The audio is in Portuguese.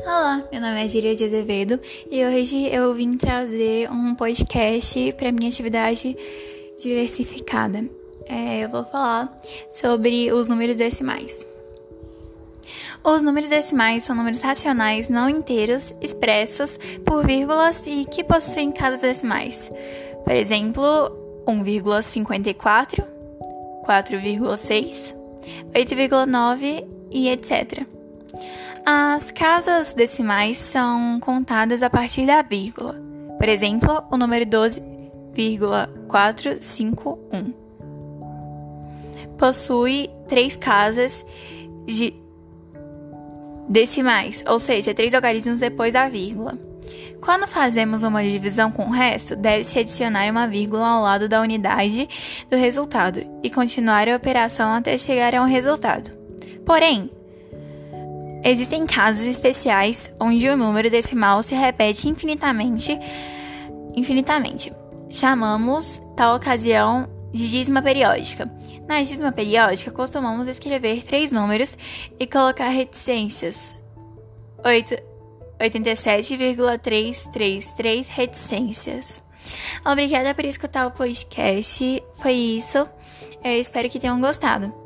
Olá, meu nome é Gíria de Azevedo e hoje eu vim trazer um podcast para minha atividade diversificada. É, eu vou falar sobre os números decimais. Os números decimais são números racionais não inteiros expressos por vírgulas e que possuem casas decimais. Por exemplo, 1,54, 4,6, 8,9 e etc. As casas decimais são contadas a partir da vírgula. Por exemplo, o número 12,451 possui três casas de decimais, ou seja, três algarismos depois da vírgula. Quando fazemos uma divisão com o resto, deve-se adicionar uma vírgula ao lado da unidade do resultado e continuar a operação até chegar a um resultado. Porém, Existem casos especiais onde o número decimal se repete infinitamente, infinitamente. Chamamos tal ocasião de dízima periódica. Na dízima periódica, costumamos escrever três números e colocar reticências. 87,333 reticências. Obrigada por escutar o podcast. Foi isso. Eu espero que tenham gostado.